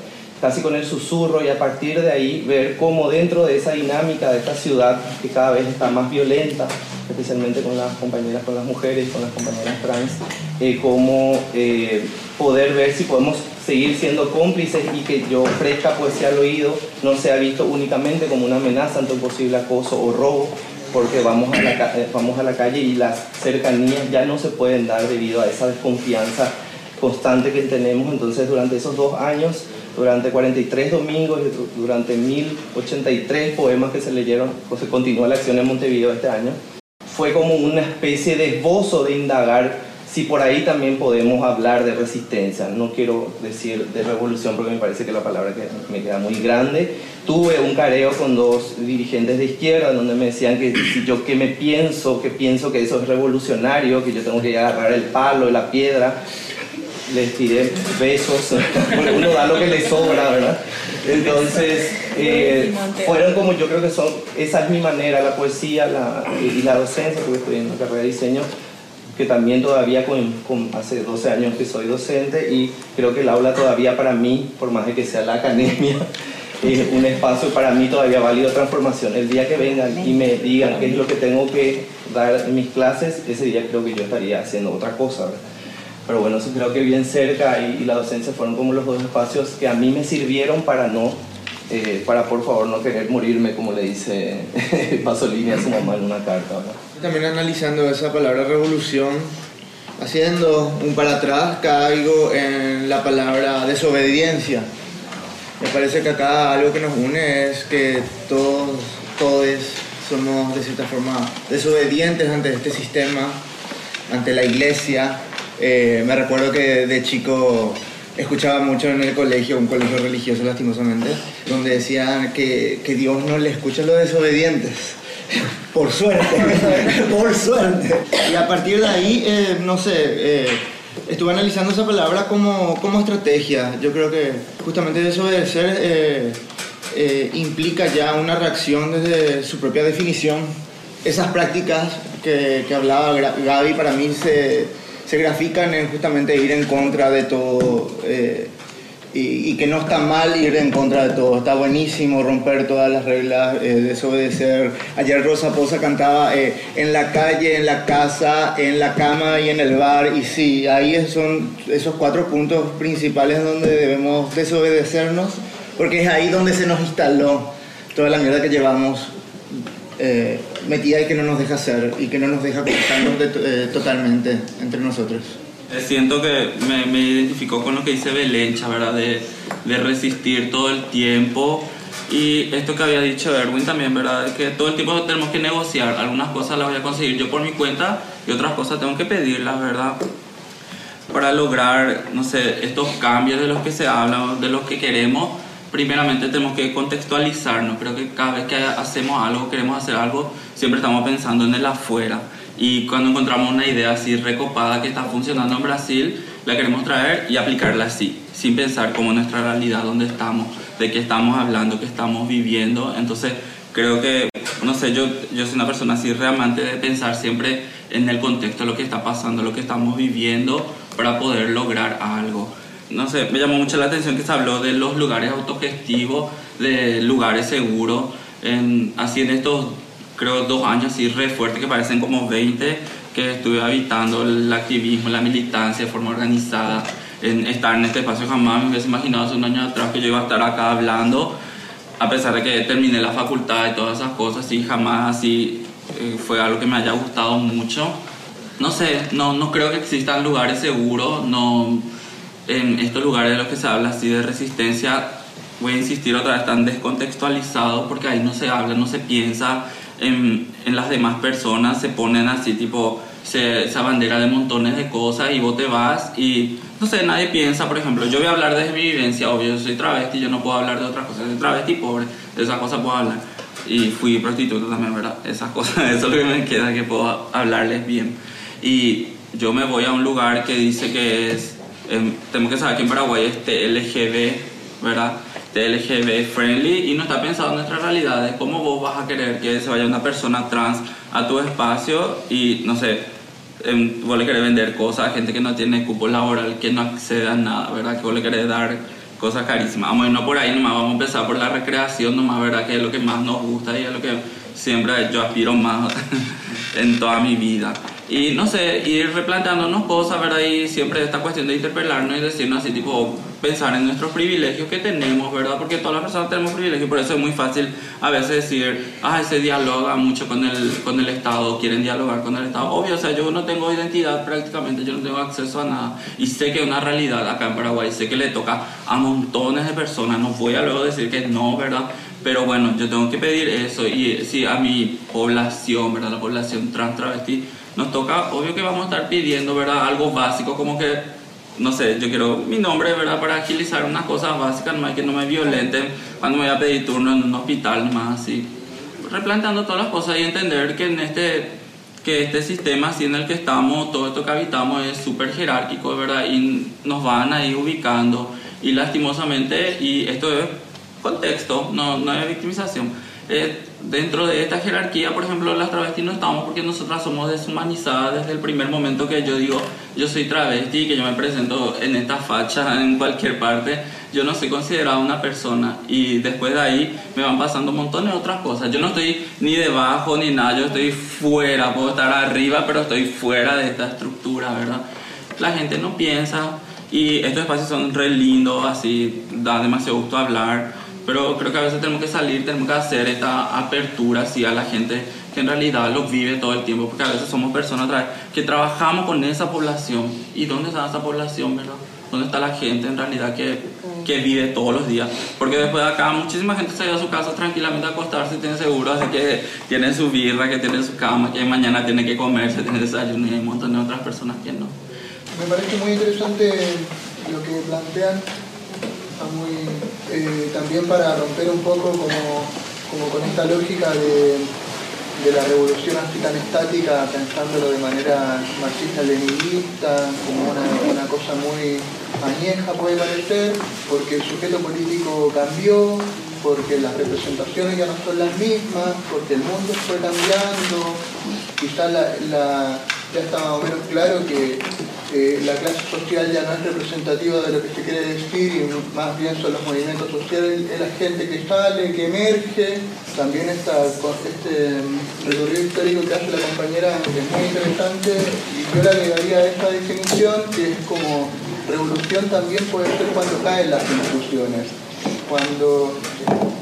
casi con el susurro y a partir de ahí ver cómo dentro de esa dinámica de esta ciudad que cada vez está más violenta, especialmente con las compañeras, con las mujeres, con las compañeras trans, eh, cómo eh, poder ver si podemos seguir siendo cómplices y que yo ofrezca poesía al oído no sea visto únicamente como una amenaza ante un posible acoso o robo, porque vamos a, la, eh, vamos a la calle y las cercanías ya no se pueden dar debido a esa desconfianza constante que tenemos. Entonces, durante esos dos años, durante 43 domingos y durante 1083 poemas que se leyeron, pues se continúa la acción en Montevideo este año. Fue como una especie de esbozo de indagar si por ahí también podemos hablar de resistencia. No quiero decir de revolución porque me parece que la palabra que me queda muy grande. Tuve un careo con dos dirigentes de izquierda donde me decían que si yo qué me pienso, que pienso que eso es revolucionario, que yo tengo que agarrar el palo, la piedra les tiré besos, porque uno da lo que le sobra, ¿verdad? Entonces, eh, fueron como yo creo que son, esa es mi manera, la poesía la, y la docencia, porque estoy en la carrera de diseño, que también todavía con, con, hace 12 años que soy docente y creo que el aula todavía para mí, por más de que sea la academia, es un espacio para mí todavía válido de transformación. El día que vengan y me digan qué es lo que tengo que dar en mis clases, ese día creo que yo estaría haciendo otra cosa. Pero bueno, eso creo que bien cerca y, y, la docencia fueron como los dos espacios que a mí me sirvieron para no, eh, para por favor no querer morirme, como le dice Pasolini a su mamá en una carta. También analizando esa palabra revolución, haciendo un para atrás, caigo en la palabra desobediencia. Me parece que acá algo que nos une es que todos, todos somos de cierta forma desobedientes ante este sistema, ante la iglesia. Eh, me recuerdo que de chico escuchaba mucho en el colegio, un colegio religioso lastimosamente, donde decían que, que Dios no le escucha a los desobedientes. Por suerte, por suerte. Y a partir de ahí, eh, no sé, eh, estuve analizando esa palabra como, como, estrategia. Yo creo que justamente desobedecer eh, eh, implica ya una reacción desde su propia definición. Esas prácticas que, que hablaba Gaby para mí se, se, grafican en justamente ir en contra de todo. Eh, y, y, que no está mal ir en contra de todo, está buenísimo romper todas las reglas, eh, desobedecer. Ayer Rosa Posa cantaba eh, en la calle, en la casa, en la cama y en el bar, y sí, ahí son esos cuatro puntos principales donde debemos desobedecernos, porque es ahí donde se nos instaló toda la mierda que llevamos eh, metida y que no nos deja hacer y que no nos deja conectarnos de, eh, totalmente entre nosotros. Siento que me, me identificó con lo que dice Belencha, ¿verdad? De, de, resistir todo el tiempo. Y esto que había dicho Erwin también, ¿verdad? Que todo el tiempo tenemos que negociar. Algunas cosas las voy a conseguir yo por mi cuenta y otras cosas tengo que pedirlas, ¿verdad? Para lograr, no sé, estos cambios de los que se habla, de los que queremos, primeramente tenemos que contextualizarnos. Creo que cada vez que hacemos algo, queremos hacer algo, siempre estamos pensando en el afuera. Y cuando encontramos una idea así recopada que está funcionando en Brasil, la queremos traer y aplicarla así, sin pensar como nuestra realidad, dónde estamos, de qué estamos hablando, qué estamos viviendo. Entonces, creo que, no sé, yo, yo soy una persona así realmente de pensar siempre en el contexto, lo que está pasando, lo que estamos viviendo, para poder lograr algo. No sé, me llamó mucho la atención que se habló de los lugares autogestivos, de lugares seguros, en, así en estos creo dos años así re que parecen como 20 que estuve habitando el activismo, la militancia de forma organizada, en estar en este espacio jamás me hubiese imaginado hace un año atrás que yo iba a estar acá hablando, a pesar de que terminé la facultad y todas esas cosas, y jamás así eh, fue algo que me haya gustado mucho. No sé, no, no creo que existan lugares seguros, no, en estos lugares de los que se habla así de resistencia, voy a insistir otra vez, están descontextualizados porque ahí no se habla, no se piensa en, en, las demás personas se ponen así, tipo, se, bandera de montones de cosas y vos te vas y, no sé, nadie piensa, por ejemplo, yo voy a hablar desde mi vivencia, obvio, yo soy travesti, yo no puedo hablar de otras cosas, soy travesti pobre, de esas cosas puedo hablar. Y fui prostituta también, ¿verdad? Esas cosas, eso es lo que me queda, que puedo hablarles bien. Y yo me voy a un lugar que dice que es, eh, tenemos que saber que en Paraguay es TLGB, ¿verdad? LGBT friendly y no está pensado en nuestras realidades. ¿Cómo vos vas a querer que se vaya una persona trans a tu espacio y, no sé, vos le querés vender cosas a gente que no tiene cupo laboral, que no accede a nada, ¿verdad? Que vos le querés dar cosas carísimas. Vamos a irnos por ahí nomás, vamos a empezar por la recreación nomás, ¿verdad? Que es lo que más nos gusta y es lo que siempre yo aspiro más en toda mi vida. Y no sé, ir replanteándonos cosas, ¿verdad? Y siempre esta cuestión de interpelarnos y decirnos así, tipo, pensar en nuestros privilegios que tenemos, ¿verdad? Porque todas las personas tenemos privilegios, por eso es muy fácil a veces decir, ah, se dialoga mucho con el, con el Estado, quieren dialogar con el Estado. Obvio, o sea, yo no tengo identidad prácticamente, yo no tengo acceso a nada. Y sé que es una realidad acá en Paraguay, sé que le toca a montones de personas, no voy a luego decir que no, ¿verdad? Pero bueno, yo tengo que pedir eso y si a mi población, ¿verdad? La población trans travesti nos toca, obvio que vamos a estar pidiendo, ¿verdad? Algo básico, como que, no sé, yo quiero mi nombre, ¿verdad? Para agilizar unas cosas básicas, no hay que no me violenten cuando me voy a pedir turno en un hospital, más así. Replanteando todas las cosas y entender que en este que este sistema así en el que estamos, todo esto que habitamos es súper jerárquico, ¿verdad? Y nos van ahí ubicando y lastimosamente, y esto es contexto, no, no es victimización, eh, dentro de esta jerarquía, por ejemplo, las travestis no estamos porque nosotras somos deshumanizadas desde el primer momento que yo digo yo soy travesti, que yo me presento en esta facha en cualquier parte, yo no soy considerada una persona y después de ahí me van pasando montón de otras cosas. Yo no estoy ni debajo ni nada, yo estoy fuera, puedo estar arriba, pero estoy fuera de esta estructura, ¿verdad? La gente no piensa y estos espacios son re lindos, así, da demasiado gusto hablar pero creo que a veces tenemos que salir, tenemos que hacer esta apertura así a la gente que en realidad lo vive todo el tiempo, porque a veces somos personas que trabajamos con esa población. ¿Y dónde está esa población, verdad? ¿Dónde está la gente en realidad que, que vive todos los días? Porque después de acá muchísima gente se va a su casa tranquilamente a acostarse y tiene seguro de que tiene su birra, que tiene su cama, que mañana tiene que comerse, tiene desayuno y hay un montón de otras personas que no. Me parece muy interesante lo que plantean muy, eh, también para romper un poco como, como con esta lógica de, de, la revolución tan estática, pensándolo de manera marxista-leninista, como una, cosa muy añeja puede parecer, porque el sujeto político cambió, porque las representaciones ya no son las mismas, porque el mundo fue cambiando, quizá la, la, ya está más o menos claro que la clase social ya no es representativa de lo que se quiere decir y más bien son los movimientos sociales, es la gente que sale, que emerge, también este recorrido histórico que hace la compañera es muy interesante. Y yo le agregaría a esta definición que es como revolución también puede ser cuando caen las instituciones, cuando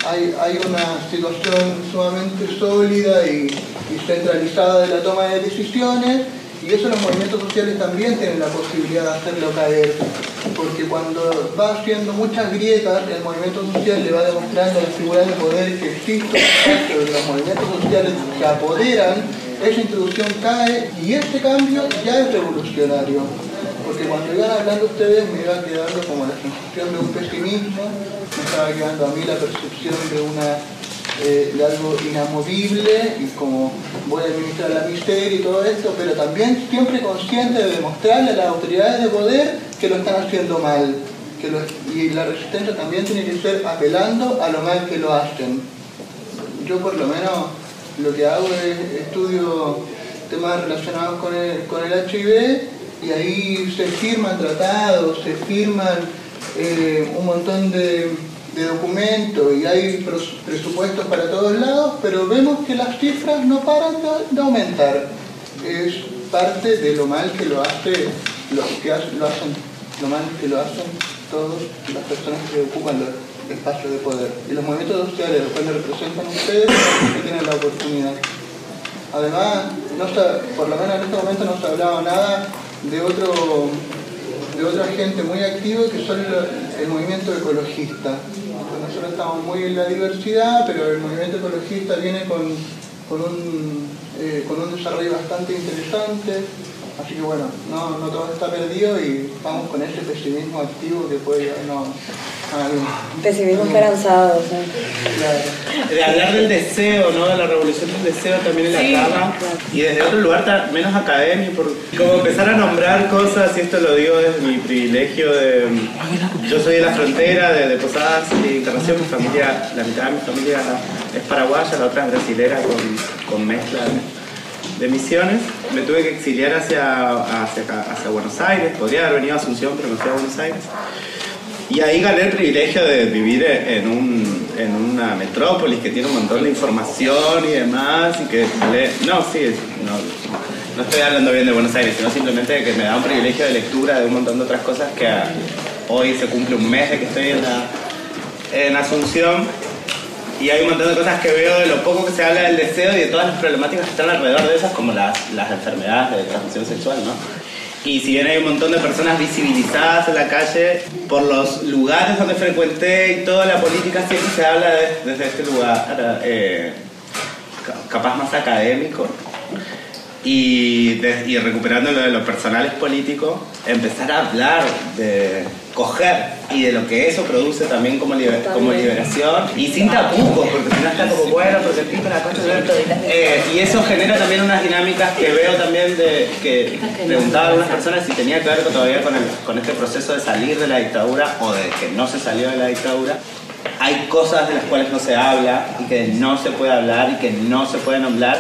hay, hay una situación sumamente sólida y, y centralizada de la toma de decisiones y eso los movimientos sociales también tienen la posibilidad de hacerlo caer, porque cuando va haciendo muchas grietas, el movimiento social le va demostrando la figura de poder que existe de los movimientos sociales que apoderan, esa introducción cae y este cambio ya es revolucionario. Porque cuando iban hablando ustedes me iba quedando como la sensación de un pesimismo, me estaba quedando a mí la percepción de una eh, de algo inamovible y como voy a administrar la miseria y todo esto, pero también siempre consciente de demostrarle a las autoridades de poder que lo están haciendo mal. Y la resistencia también tiene que ser apelando a lo mal que lo hacen. Yo por lo menos lo que hago es estudio temas relacionados con el, con el HIV y ahí se firman tratados, se firman eh, un montón de de documento y hay presupuestos para todos lados, pero vemos que las cifras no paran de, aumentar. Es parte de lo mal que lo hace, lo que lo hacen, lo mal que lo hacen todas las personas que ocupan los espacios de poder. Y los movimientos sociales, los cuales representan ustedes, que tienen la oportunidad. Además, no por lo menos en este momento no se ha hablado nada de otro de otra gente muy activa que son el movimiento ecologista. Nosotros estamos muy en la diversidad, pero el movimiento ecologista viene con, con, un, eh, con un desarrollo bastante interesante. Así que bueno, no, no todo está perdido y vamos con ese pesimismo activo que puede llevarnos a algo. Pesimismo esperanzado. De hablar del deseo, ¿no? De la revolución del deseo también en la sí, Y desde otro lugar menos académico, como empezar a nombrar cosas, y esto lo digo desde mi privilegio de... Yo soy de la frontera, de, Posadas y Encarnación, mi familia, la mitad de mi familia es paraguaya, la otra es brasilera con, con mezcla de misiones, me tuve que exiliar hacia, hacia, Buenos Aires, podría haber venido a Asunción, pero me fui a Buenos Aires. Y ahí gané el privilegio de vivir en, un, en una metrópolis que tiene un montón de información y demás, y que no, sí, no, no estoy hablando bien de Buenos Aires, sino simplemente que me da un privilegio de lectura de un montón de otras cosas que hoy se cumple un mes de que estoy en, la, en Asunción y hay un montón de cosas que veo de lo poco que se habla del deseo y de todas las problemáticas que están alrededor de esas, como las, las enfermedades de transmisión sexual, ¿no? Y si bien hay un montón de personas visibilizadas en la calle, por los lugares donde frecuenté y toda la política siempre se habla desde este lugar, eh, capaz más académico. Y, de- y recuperando lo de los personales políticos, empezar a hablar de coger y de lo que eso produce también como, liber- como liberación y sin tapujos, porque si no está como bueno, porque el pico, la concha, eh, y eso genera también unas dinámicas que veo también de que preguntaba a algunas personas si tenía que ver todavía con, el- con este proceso de salir de la dictadura o de que no se salió de la dictadura. Hay cosas de las cuales no se habla y que no se puede hablar y que no se pueden hablar.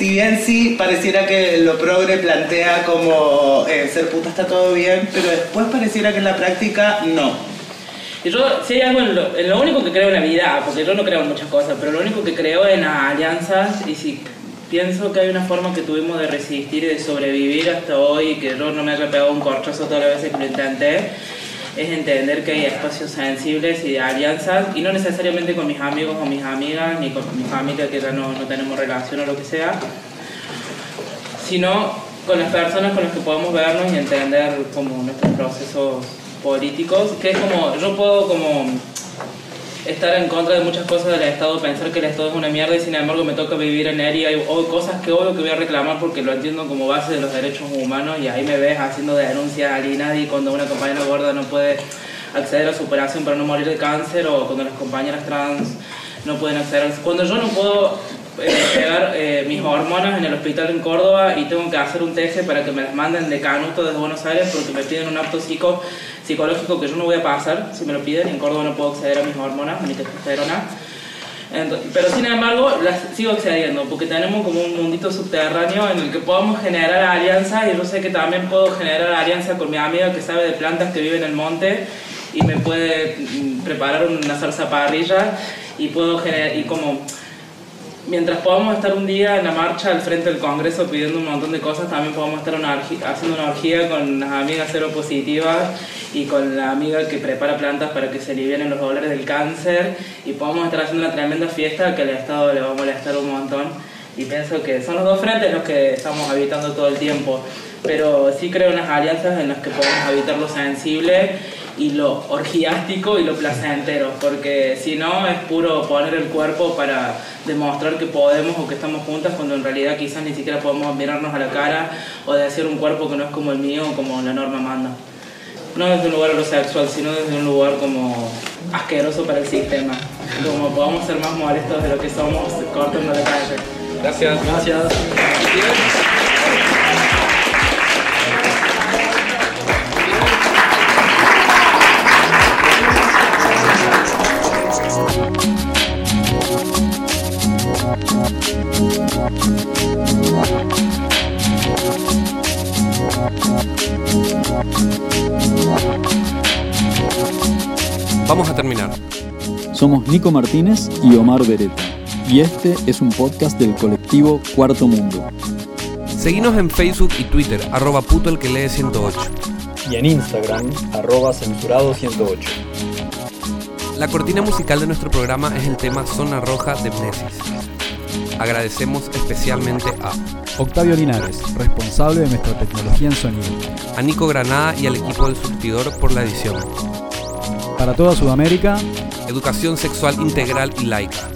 Si bien sí pareciera que lo progre plantea como eh, ser puta está todo bien, pero después pareciera que en la práctica no. Y yo, si hay algo en lo, en lo único que creo en la vida, porque yo no creo en muchas cosas, pero lo único que creo en las alianzas y si pienso que hay una forma que tuvimos de resistir y de sobrevivir hasta hoy que yo no me haya pegado un corchazo todas las veces que lo intenté, es entender que hay espacios sensibles y de alianzas, y no necesariamente con mis amigos o mis amigas, ni con mi familia que ya no, no tenemos relación o lo que sea, sino con las personas con las que podemos vernos y entender como nuestros procesos políticos, que es como, yo puedo como estar en contra de muchas cosas del Estado, pensar que el Estado es una mierda y sin embargo me toca vivir en él y hay cosas que obvio que voy a reclamar porque lo entiendo como base de los derechos humanos y ahí me ves haciendo denuncias al INADI cuando una compañera gorda no puede acceder a su operación para no morir de cáncer o cuando las compañeras trans no pueden acceder. Cuando yo no puedo eh, pegar eh, mis hormonas en el hospital en Córdoba y tengo que hacer un test para que me las manden de Canuto desde Buenos Aires porque me piden un apto psico, psicológico que yo no voy a pasar si me lo piden en Córdoba no puedo acceder a mis hormonas ni testosterona. Ento- pero sin embargo las sigo accediendo porque tenemos como un mundito subterráneo en el que podemos generar alianzas y yo sé que también puedo generar alianza con mi amiga que sabe de plantas que vive en el monte y me puede mm, preparar una salsa parrilla y puedo generar y como mientras podamos estar un día en la marcha al frente del Congreso pidiendo un montón de cosas, también podemos estar haciendo una orgía con las amigas seropositivas y con la amiga que prepara plantas para que se alivien los dolores del cáncer y podemos estar haciendo una tremenda fiesta que al Estado le va a molestar un montón. Y pienso que son los dos frentes los que estamos habitando todo el tiempo pero sí creo en las alianzas en las que podemos habitar lo sensible y lo orgiástico y lo placentero, porque si no es puro poner el cuerpo para demostrar que podemos o que estamos juntas cuando en realidad quizás ni siquiera podemos mirarnos a la cara o decir un cuerpo que no es como el mío o como la norma manda. No desde un lugar sexual, sino desde un lugar como asqueroso para el sistema. Como podamos ser más molestos de lo que somos, cortando la calle. Gracias. Gracias. Somos Nico Martínez y Omar Beretta. Y este es un podcast del colectivo Cuarto Mundo. Seguinos en Facebook y Twitter, arroba puto el que lee 108. Y en Instagram, arroba censurado 108. La cortina musical de nuestro programa es el tema Zona Roja de Mnesis. Agradecemos especialmente a Octavio Linares, responsable de nuestra tecnología en sonido. a Nico Granada y al equipo del surtidor por la edición. Para toda Sudamérica, Educación sexual integral y laica.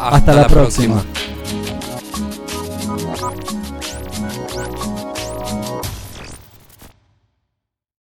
hasta, la, próxima. próxima.